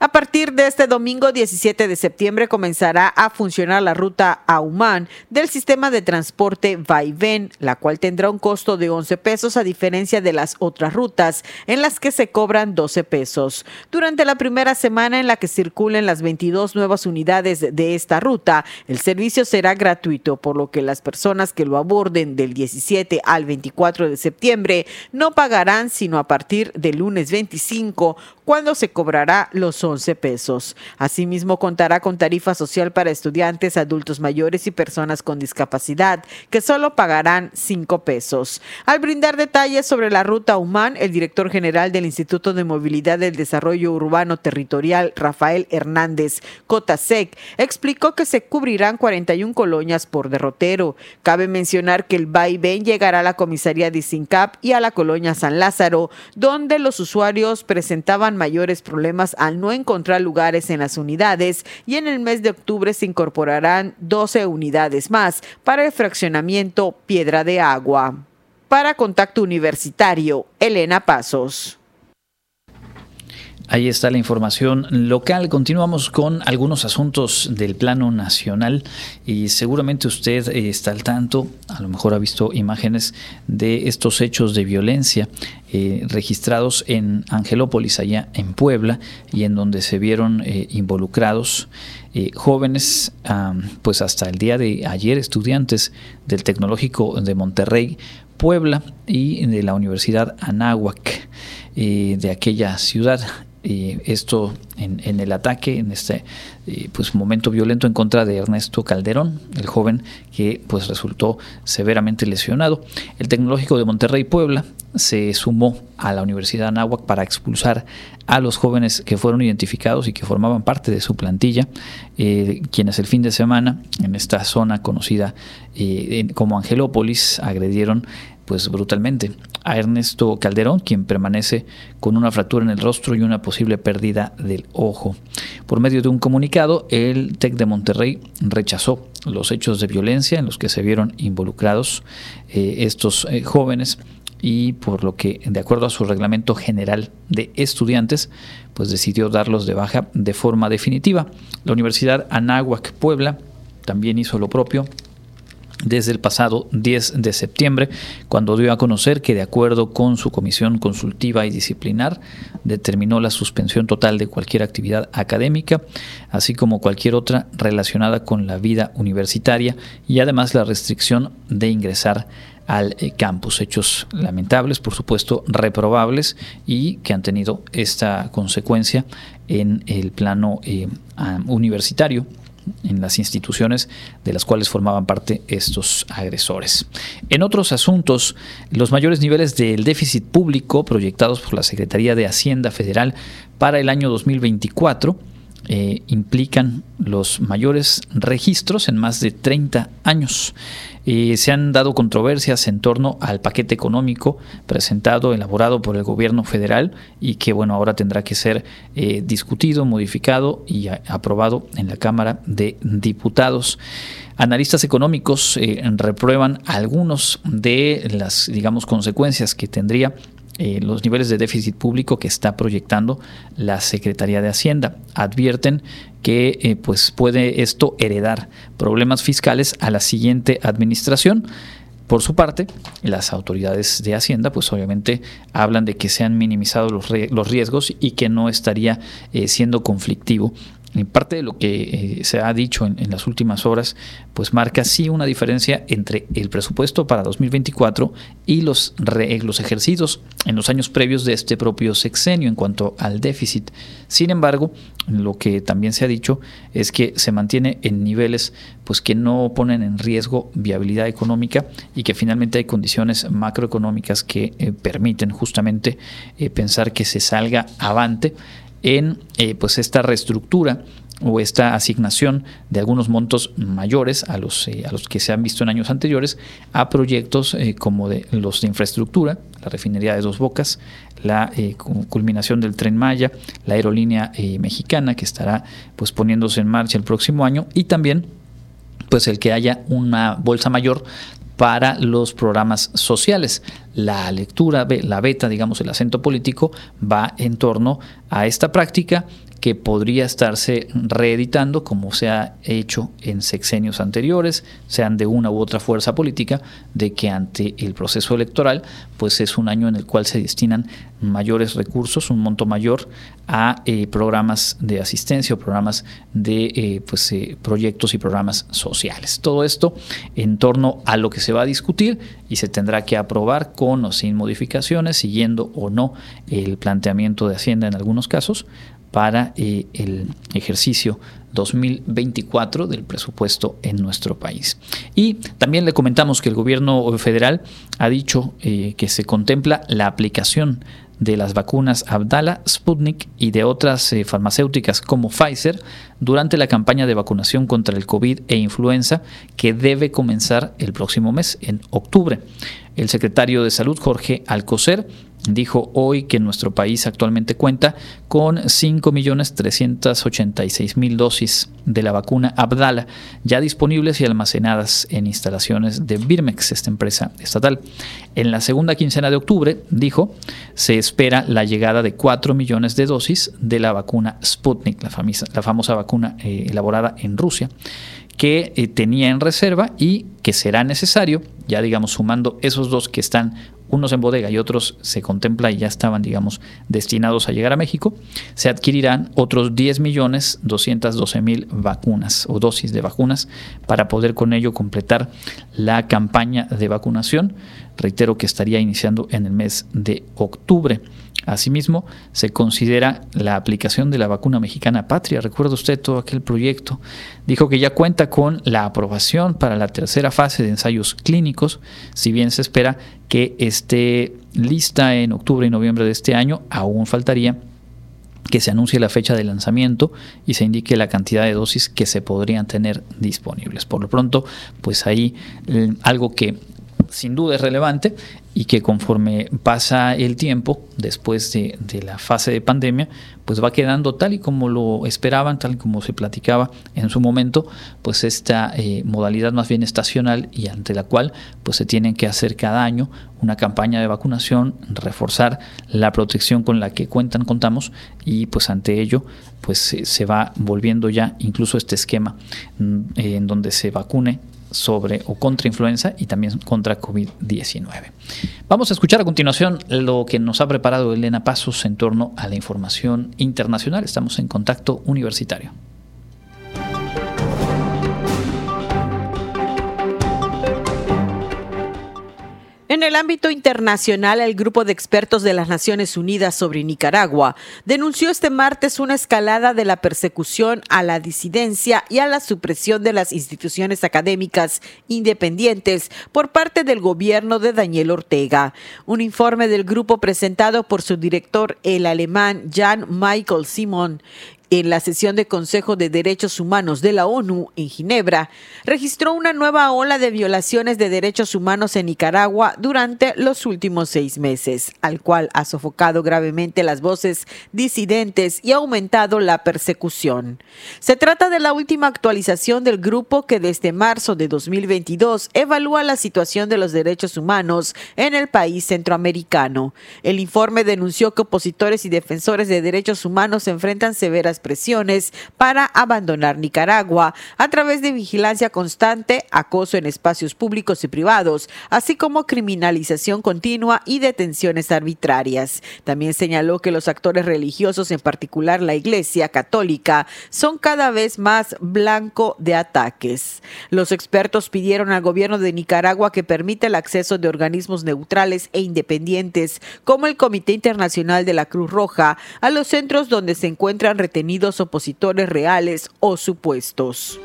A partir de este domingo 17 de septiembre comenzará a funcionar la ruta Aumán del sistema de transporte Vaivén, la cual tendrá un costo de 11 pesos a diferencia de las otras rutas en las que se cobran 12 pesos. Durante la primera semana en la que circulen las 22 nuevas unidades de esta ruta, el servicio será gratuito, por lo que las personas que lo aborden del 17 al 24 de septiembre no pagarán sino a partir del lunes 25 cuando se cobrará los 11 pesos. Asimismo, contará con tarifa social para estudiantes, adultos mayores y personas con discapacidad, que solo pagarán 5 pesos. Al brindar detalles sobre la ruta Humán, el director general del Instituto de Movilidad del Desarrollo Urbano Territorial, Rafael Hernández Cotasec, explicó que se cubrirán 41 colonias por derrotero. Cabe mencionar que el vaivén llegará a la comisaría de Sincap y a la colonia San Lázaro, donde los usuarios presentaban mayores problemas al no encontrar lugares en las unidades y en el mes de octubre se incorporarán 12 unidades más para el fraccionamiento Piedra de Agua. Para Contacto Universitario, Elena Pasos. Ahí está la información local. Continuamos con algunos asuntos del plano nacional y seguramente usted eh, está al tanto, a lo mejor ha visto imágenes de estos hechos de violencia eh, registrados en Angelópolis, allá en Puebla, y en donde se vieron eh, involucrados jóvenes, pues hasta el día de ayer estudiantes del Tecnológico de Monterrey, Puebla y de la Universidad Anáhuac de aquella ciudad esto en, el ataque, en este eh, pues, momento violento en contra de Ernesto Calderón, el joven que pues, resultó severamente lesionado. El Tecnológico de Monterrey Puebla se sumó a la Universidad Anáhuac para expulsar a los jóvenes que fueron identificados y que formaban parte de su plantilla, eh, quienes el fin de semana en esta zona conocida eh, como Angelópolis agredieron pues brutalmente a Ernesto Calderón, quien permanece con una fractura en el rostro y una posible pérdida del ojo. Por medio de un comunicado, el TEC de Monterrey rechazó los hechos de violencia en los que se vieron involucrados eh, estos eh, jóvenes y por lo que, de acuerdo a su reglamento general de estudiantes, pues decidió darlos de baja de forma definitiva. La Universidad Anáhuac Puebla también hizo lo propio desde el pasado 10 de septiembre, cuando dio a conocer que de acuerdo con su comisión consultiva y disciplinar, determinó la suspensión total de cualquier actividad académica, así como cualquier otra relacionada con la vida universitaria y además la restricción de ingresar al eh, campus. Hechos lamentables, por supuesto, reprobables y que han tenido esta consecuencia en el plano eh, universitario en las instituciones de las cuales formaban parte estos agresores. En otros asuntos, los mayores niveles del déficit público proyectados por la Secretaría de Hacienda Federal para el año 2024 eh, implican los mayores registros en más de 30 años. Eh, se han dado controversias en torno al paquete económico presentado, elaborado por el gobierno federal y que bueno, ahora tendrá que ser eh, discutido, modificado y aprobado en la Cámara de Diputados. Analistas económicos reprueban algunos de las, digamos, consecuencias que tendría eh, los niveles de déficit público que está proyectando la Secretaría de Hacienda. Advierten que eh, pues puede esto heredar problemas fiscales a la siguiente administración. Por su parte, las autoridades de Hacienda, pues obviamente hablan de que se han minimizado los, riesgos y que no estaría eh, siendo conflictivo parte de lo que eh, se ha dicho en, las últimas horas, pues marca sí una diferencia entre el presupuesto para 2024 y los, los ejercidos en los años previos de este propio sexenio en cuanto al déficit. Sin embargo, lo que también se ha dicho es que se mantiene en niveles pues que no ponen en riesgo viabilidad económica y que finalmente hay condiciones macroeconómicas que eh, permiten justamente eh, pensar que se salga avante en eh, pues esta reestructura o esta asignación de algunos montos mayores a los, eh, a los que se han visto en años anteriores a proyectos eh, como de los de infraestructura, la refinería de Dos Bocas, la culminación del tren Maya, la aerolínea mexicana que estará pues poniéndose en marcha el próximo año y también pues el que haya una bolsa mayor para los programas sociales. La lectura, la beta, digamos, el acento político va en torno a esta práctica que podría estarse reeditando como se ha hecho en sexenios anteriores, sean de una u otra fuerza política, de que ante el proceso electoral, pues es un año en el cual se destinan mayores recursos, un monto mayor a eh, programas de asistencia o programas de eh, pues, eh, proyectos y programas sociales. Todo esto en torno a lo que se va a discutir y se tendrá que aprobar con o sin modificaciones, siguiendo o no el planteamiento de Hacienda en algunos casos, para eh, el ejercicio 2024 del presupuesto en nuestro país. Y también le comentamos que el gobierno federal ha dicho eh, que se contempla la aplicación de las vacunas Abdala, Sputnik y de otras eh, farmacéuticas como Pfizer durante la campaña de vacunación contra el COVID e influenza que debe comenzar el próximo mes, en octubre. El secretario de Salud, Jorge Alcocer, dijo hoy que nuestro país actualmente cuenta con 5.386.000 dosis de la vacuna Abdala ya disponibles y almacenadas en instalaciones de Birmex, esta empresa estatal. En la segunda quincena de octubre, dijo, se espera la llegada de 4 millones de dosis de la vacuna Sputnik, la, famosa, vacuna eh, elaborada en Rusia que eh, tenía en reserva y que será necesario, ya digamos sumando esos dos que están unos en bodega y otros se contempla y ya estaban, digamos, destinados a llegar a México, se adquirirán otros 10 millones 212 mil vacunas o dosis de vacunas para poder con ello completar la campaña de vacunación. Reitero que estaría iniciando en el mes de octubre. Asimismo, se considera la aplicación de la vacuna mexicana patria. Recuerda usted todo aquel proyecto. Dijo que ya cuenta con la aprobación para la tercera fase de ensayos clínicos, si bien se espera que esté lista en octubre y noviembre de este año, aún faltaría que se anuncie la fecha de lanzamiento y se indique la cantidad de dosis que se podrían tener disponibles. Por lo pronto, pues ahí eh, algo que sin duda es relevante y que conforme pasa el tiempo, después de, la fase de pandemia, pues va quedando tal y como lo esperaban, tal y como se platicaba en su momento, pues esta eh, modalidad más bien estacional y ante la cual pues se tienen que hacer cada año una campaña de vacunación, reforzar la protección con la que cuentan, contamos y pues ante ello pues se va volviendo ya incluso este esquema mm, en donde se vacune sobre o contra influenza y también contra COVID-19. Vamos a escuchar a continuación lo que nos ha preparado Elena Pasos en torno a la información internacional. Estamos en contacto universitario. En el ámbito internacional, el grupo de expertos de las Naciones Unidas sobre Nicaragua denunció este martes una escalada de la persecución a la disidencia y a la supresión de las instituciones académicas independientes por parte del gobierno de Daniel Ortega. Un informe del grupo presentado por su director, el alemán Jan Michael Simon, en la sesión de Consejo de Derechos Humanos de la ONU en Ginebra, registró una nueva ola de violaciones de derechos humanos en Nicaragua durante los últimos seis meses, al cual ha sofocado gravemente las voces disidentes y aumentado la persecución. Se trata de la última actualización del grupo que desde marzo de 2022 evalúa la situación de los derechos humanos en el país centroamericano. El informe denunció que opositores y defensores de derechos humanos enfrentan severas presiones para abandonar Nicaragua a través de vigilancia constante, acoso en espacios públicos y privados, así como criminalización continua y detenciones arbitrarias. También señaló que los actores religiosos, en particular la Iglesia Católica, son cada vez más blanco de ataques. Los expertos pidieron al gobierno de Nicaragua que permita el acceso de organismos neutrales e independientes, como el Comité Internacional de la Cruz Roja, a los centros donde se encuentran retenidos opositores reales o supuestos.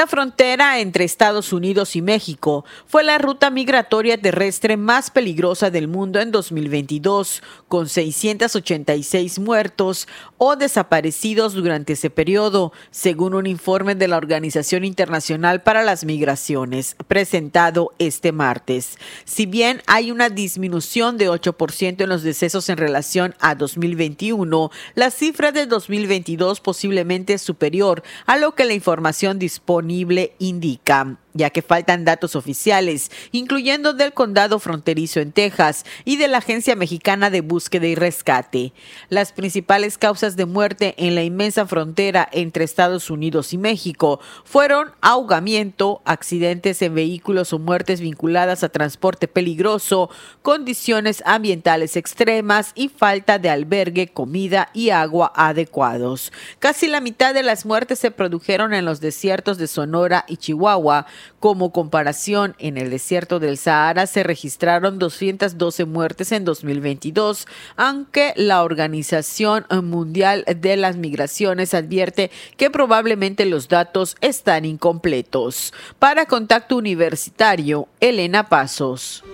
La frontera entre Estados Unidos y México fue la ruta migratoria terrestre más peligrosa del mundo en 2022, con 686 muertos o desaparecidos durante ese periodo, según un informe de la Organización Internacional para las Migraciones, presentado este martes. Si bien hay una disminución de 8% en los decesos en relación a 2021, la cifra de 2022 posiblemente es superior a lo que la información dispone indica ya que faltan datos oficiales, incluyendo del condado fronterizo en Texas y de la Agencia Mexicana de Búsqueda y Rescate. Las principales causas de muerte en la inmensa frontera entre Estados Unidos y México fueron ahogamiento, accidentes en vehículos o muertes vinculadas a transporte peligroso, condiciones ambientales extremas y falta de albergue, comida y agua adecuados. Casi la mitad de las muertes se produjeron en los desiertos de Sonora y Chihuahua, como comparación, en el desierto del Sahara se registraron 212 muertes en 2022, aunque la Organización Mundial de las Migraciones advierte que probablemente los datos están incompletos. Para Contacto Universitario, Elena Pasos.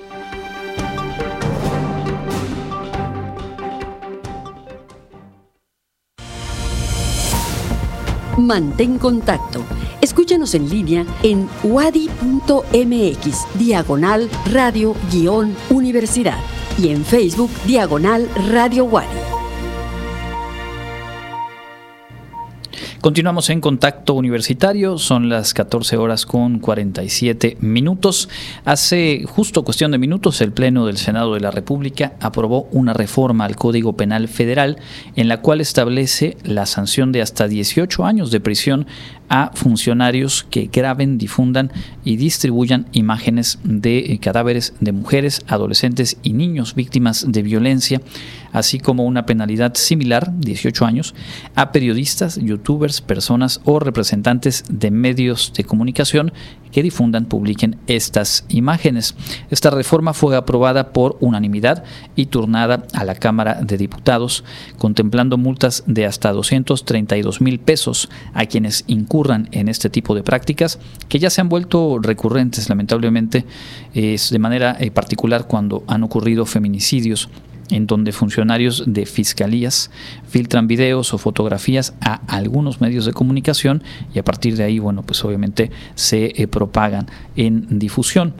Mantén contacto Escúchanos en línea en wadi.mx, diagonal radio-universidad y en Facebook, diagonal radio Wadi. Continuamos en contacto universitario, son las 14 horas con 47 minutos. Hace justo cuestión de minutos el Pleno del Senado de la República aprobó una reforma al Código Penal Federal en la cual establece la sanción de hasta 18 años de prisión a funcionarios que graben, difundan y distribuyan imágenes de eh, cadáveres de mujeres, adolescentes y niños víctimas de violencia, así como una penalidad similar, 18 años, a periodistas, youtubers, personas o representantes de medios de comunicación que difundan, publiquen estas imágenes. Esta reforma fue aprobada por unanimidad y turnada a la Cámara de Diputados, contemplando multas de hasta 232 mil pesos a quienes incurran en este tipo de prácticas, que ya se han vuelto recurrentes, lamentablemente, es de manera eh, particular cuando han ocurrido feminicidios en donde funcionarios de fiscalías filtran videos o fotografías a algunos medios de comunicación y a partir de ahí, bueno, pues obviamente se eh, propagan en difusión.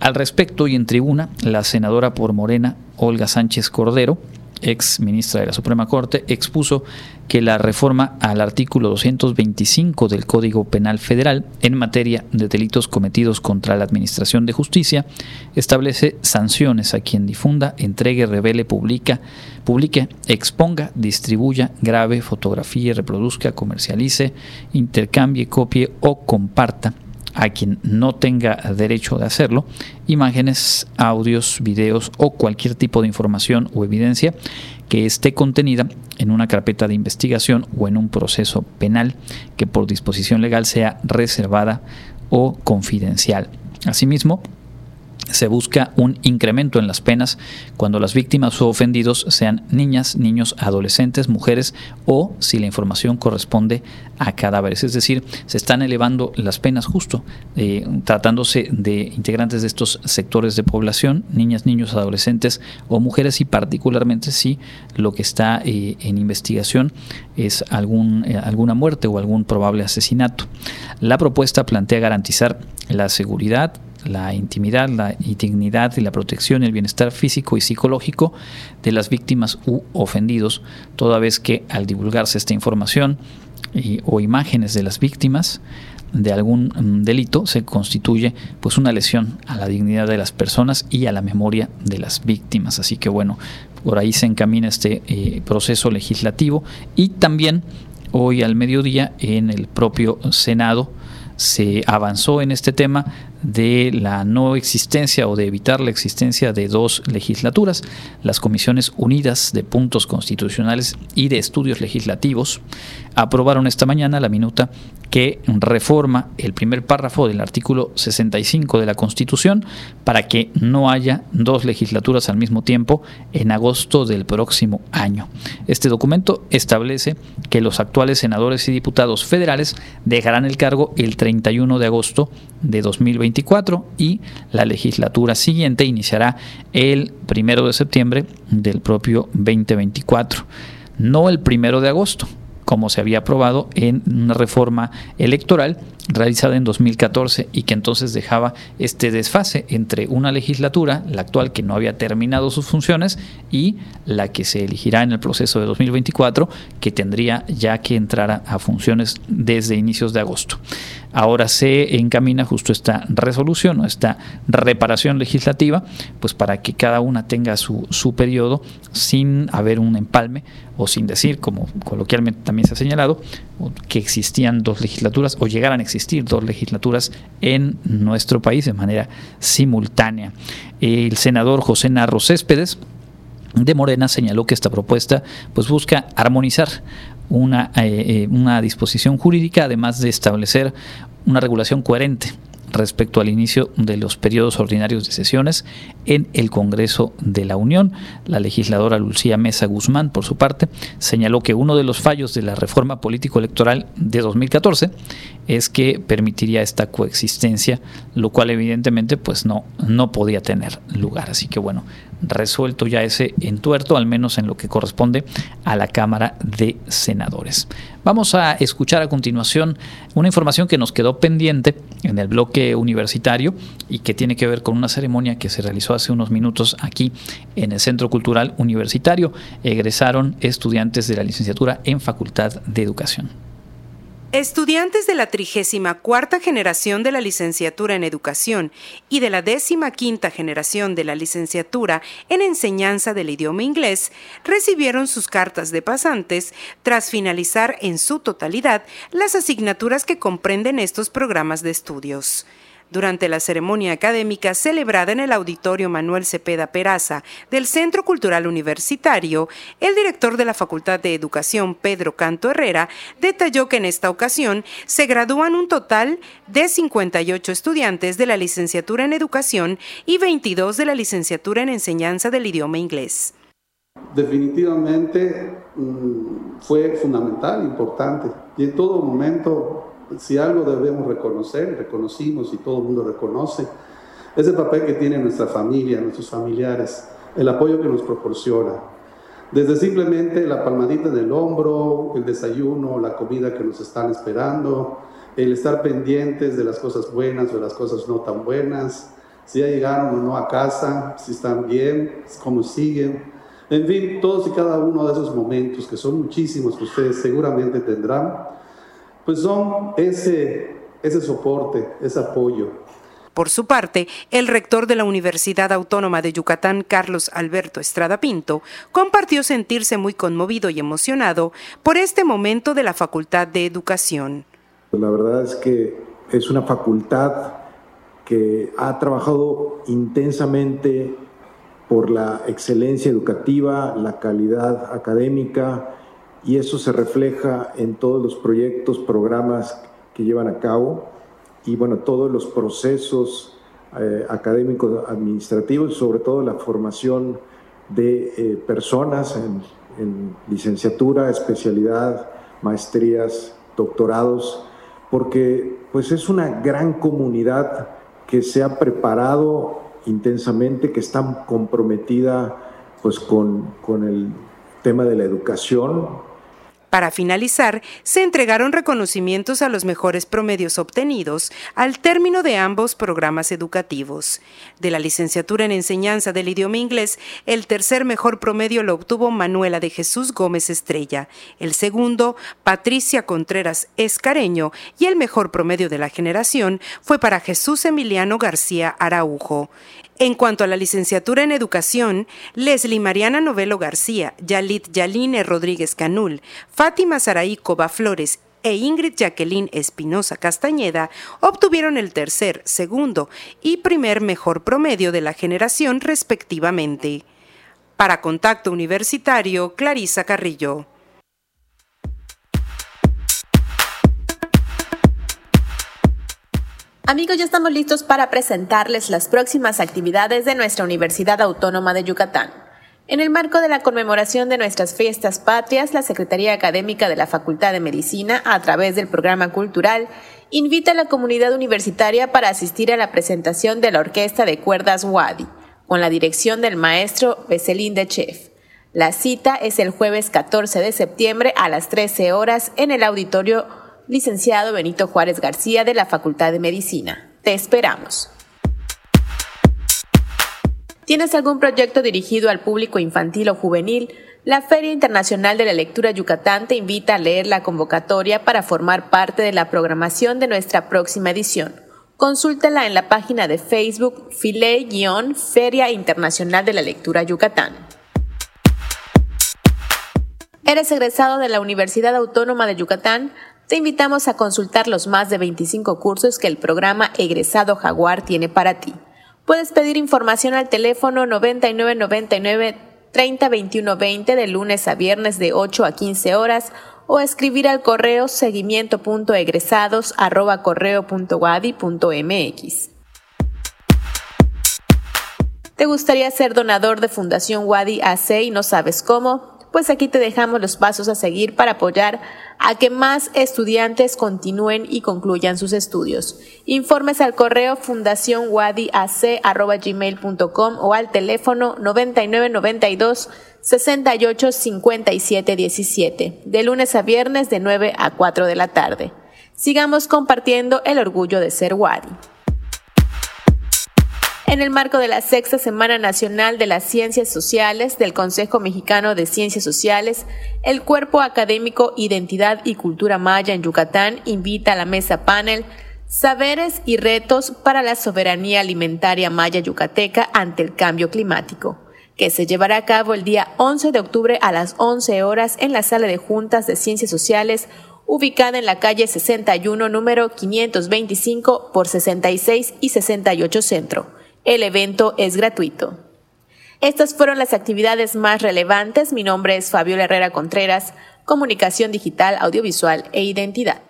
Al respecto y en tribuna, la senadora por Morena, Olga Sánchez Cordero, ex ministra de la Suprema Corte, expuso que la reforma al artículo 225 del Código Penal Federal en materia de delitos cometidos contra la Administración de Justicia establece sanciones a quien difunda, entregue, revele, publica, publique, exponga, distribuya, grave, fotografíe, reproduzca, comercialice, intercambie, copie o comparta a quien no tenga derecho de hacerlo, imágenes, audios, videos o cualquier tipo de información o evidencia que esté contenida en una carpeta de investigación o en un proceso penal que por disposición legal sea reservada o confidencial. Asimismo, se busca un incremento en las penas cuando las víctimas o ofendidos sean niñas, niños, adolescentes, mujeres o si la información corresponde a cadáveres. Es decir, se están elevando las penas justo eh, tratándose de integrantes de estos sectores de población, niñas, niños, adolescentes o mujeres y particularmente si lo que está eh, en investigación es algún, eh, alguna muerte o algún probable asesinato. La propuesta plantea garantizar la seguridad, la intimidad, la dignidad y la protección y el bienestar físico y psicológico de las víctimas u ofendidos, toda vez que al divulgarse esta información o imágenes de las víctimas de algún mm, delito se constituye pues una lesión a la dignidad de las personas y a la memoria de las víctimas. Así que bueno, por ahí se encamina este eh, proceso legislativo y también hoy al mediodía en el propio Senado se avanzó en este tema de la no existencia o de evitar la existencia de dos legislaturas, las Comisiones Unidas de Puntos Constitucionales y de Estudios Legislativos, aprobaron esta mañana la minuta que reforma el primer párrafo del artículo 65 de la Constitución para que no haya dos legislaturas al mismo tiempo en agosto del próximo año. Este documento establece que los actuales senadores y diputados federales dejarán el cargo el 31 de agosto de 2024 y la legislatura siguiente iniciará el 1 de septiembre del propio 2024, no el 1 de agosto como se había aprobado en una reforma electoral realizada en 2014 y que entonces dejaba este desfase entre una legislatura, la actual que no había terminado sus funciones, y la que se elegirá en el proceso de 2024, que tendría ya que entrar a, funciones desde inicios de agosto. Ahora se encamina justo esta resolución o esta reparación legislativa, pues para que cada una tenga su, su periodo sin haber un empalme o sin decir, como coloquialmente también se ha señalado, que existían dos legislaturas o llegaran a existir dos legislaturas en nuestro país de manera simultánea. El senador José Narro Céspedes de Morena señaló que esta propuesta pues busca armonizar una, eh, eh, una disposición jurídica, además de establecer una regulación coherente respecto al inicio de los periodos ordinarios de sesiones en el Congreso de la Unión. La legisladora Lucía Mesa Guzmán, por su parte, señaló que uno de los fallos de la reforma político-electoral de 2014 es que permitiría esta coexistencia, lo cual evidentemente pues no, no podía tener lugar. Así que bueno, resuelto ya ese entuerto, al menos en lo que corresponde a la Cámara de Senadores. Vamos a escuchar a continuación una información que nos quedó pendiente en el bloque universitario y que tiene que ver con una ceremonia que se realizó hace unos minutos aquí en el Centro Cultural Universitario. Egresaron estudiantes de la licenciatura en Facultad de Educación. Estudiantes de la 34 generación de la licenciatura en educación y de la 15 generación de la licenciatura en enseñanza del idioma inglés recibieron sus cartas de pasantes tras finalizar en su totalidad las asignaturas que comprenden estos programas de estudios. Durante la ceremonia académica celebrada en el Auditorio Manuel Cepeda Peraza del Centro Cultural Universitario, el director de la Facultad de Educación, Pedro Canto Herrera, detalló que en esta ocasión se gradúan un total de 58 estudiantes de la licenciatura en Educación y 22 de la licenciatura en Enseñanza del Idioma Inglés. Definitivamente mm, fue fundamental, importante, y en todo momento si algo debemos reconocer, reconocimos y todo el mundo reconoce, es el papel que tiene nuestra familia, nuestros familiares, el apoyo que nos proporciona. Desde simplemente la palmadita en el hombro, el desayuno, la comida que nos están esperando, el estar pendientes de las cosas buenas o de las cosas no tan buenas, si ya llegaron o no a casa, si están bien, cómo siguen. En fin, todos y cada uno de esos momentos, que son muchísimos que ustedes seguramente tendrán, pues son ese, ese soporte, ese apoyo. Por su parte, el rector de la Universidad Autónoma de Yucatán, Carlos Alberto Estrada Pinto, compartió sentirse muy conmovido y emocionado por este momento de la Facultad de Educación. La verdad es que es una facultad que ha trabajado intensamente por la excelencia educativa, la calidad académica, y eso se refleja en todos los proyectos, programas que llevan a cabo y bueno, todos los procesos eh, académicos administrativos sobre todo la formación de eh, personas en, en licenciatura, especialidad, maestrías, doctorados, porque pues es una gran comunidad que se ha preparado intensamente, que está comprometida pues con, con el tema de la educación, para finalizar, se entregaron reconocimientos a los mejores promedios obtenidos al término de ambos programas educativos. De la licenciatura en enseñanza del idioma inglés, el tercer mejor promedio lo obtuvo Manuela de Jesús Gómez Estrella, el segundo, Patricia Contreras Escareño, y el mejor promedio de la generación fue para Jesús Emiliano García Araujo. En cuanto a la licenciatura en educación, Leslie Mariana Novelo García, Yalit Yaline Rodríguez Canul, Fátima Saraí Coba Flores e Ingrid Jacqueline Espinosa Castañeda obtuvieron el tercer, segundo y primer mejor promedio de la generación respectivamente. Para Contacto Universitario, Clarisa Carrillo. Amigos, ya estamos listos para presentarles las próximas actividades de nuestra Universidad Autónoma de Yucatán. En el marco de la conmemoración de nuestras fiestas patrias, la Secretaría Académica de la Facultad de Medicina, a través del programa cultural, invita a la comunidad universitaria para asistir a la presentación de la Orquesta de Cuerdas Wadi, con la dirección del maestro Veselín de Chef. La cita es el jueves 14 de septiembre a las 13 horas en el auditorio licenciado Benito Juárez García de la Facultad de Medicina. Te esperamos. ¿Tienes algún proyecto dirigido al público infantil o juvenil? La Feria Internacional de la Lectura Yucatán te invita a leer la convocatoria para formar parte de la programación de nuestra próxima edición. Consúltala en la página de Facebook File-Feria Internacional de la Lectura Yucatán. ¿Eres egresado de la Universidad Autónoma de Yucatán? Te invitamos a consultar los más de 25 cursos que el programa Egresado Jaguar tiene para ti. Puedes pedir información al teléfono 9999 302120 de lunes a viernes de 8 a 15 horas o escribir al correo seguimiento.egresados ¿Te gustaría ser donador de Fundación Wadi AC y no sabes cómo? Pues aquí te dejamos los pasos a seguir para apoyar a que más estudiantes continúen y concluyan sus estudios. Informes al correo fundacionwadiac.gmail.com o al teléfono 9992 68 57 17, de lunes a viernes de 9 a 4 de la tarde. Sigamos compartiendo el orgullo de ser Wadi. En el marco de la sexta Semana Nacional de las Ciencias Sociales del Consejo Mexicano de Ciencias Sociales, el Cuerpo Académico Identidad y Cultura Maya en Yucatán invita a la mesa panel Saberes y retos para la soberanía alimentaria maya yucateca ante el cambio climático, que se llevará a cabo el día 11 de octubre a las 11 horas en la sala de juntas de Ciencias Sociales ubicada en la calle 61, número 525 por 66 y 68 Centro el evento es gratuito. Estas fueron las actividades más relevantes. Mi nombre es Fabiola Herrera Contreras, Comunicación Digital, Audiovisual e Identidad.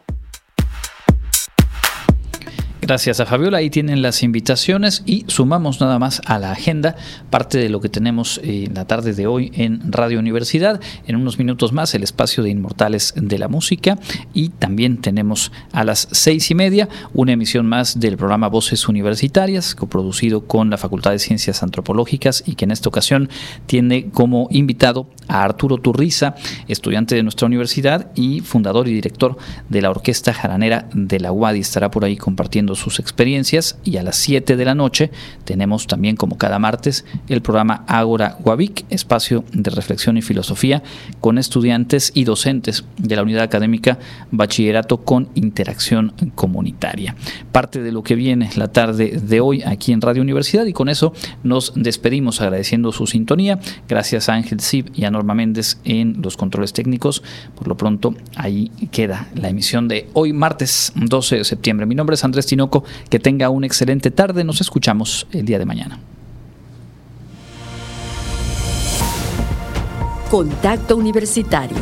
Gracias a Fabiola, ahí tienen las invitaciones y sumamos nada más a la agenda parte de lo que tenemos en la tarde de hoy en Radio Universidad. En unos minutos más el espacio de Inmortales de la Música y también tenemos a las seis y media una emisión más del programa Voces Universitarias, coproducido con la Facultad de Ciencias Antropológicas y que en esta ocasión tiene como invitado a Arturo Turriza, estudiante de nuestra universidad y fundador y director de la Orquesta Jaranera de la UADI. Estará por ahí compartiendo sus experiencias y a las 7 de la noche tenemos también como cada martes el programa Ágora Guavic, espacio de reflexión y filosofía con estudiantes y docentes de la unidad académica Bachillerato con Interacción Comunitaria. Parte de lo que viene la tarde de hoy aquí en Radio Universidad y con eso nos despedimos agradeciendo su sintonía. Gracias a Ángel Sib y a Norma Méndez en los controles técnicos. Por lo pronto ahí queda la emisión de hoy martes 12 de septiembre. Mi nombre es Andrés Tino que tenga una excelente tarde. Nos escuchamos el día de mañana. Contacto Universitario.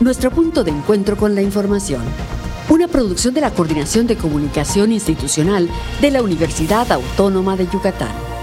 Nuestro punto de encuentro con la información. Una producción de la Coordinación de Comunicación Institucional de la Universidad Autónoma de Yucatán.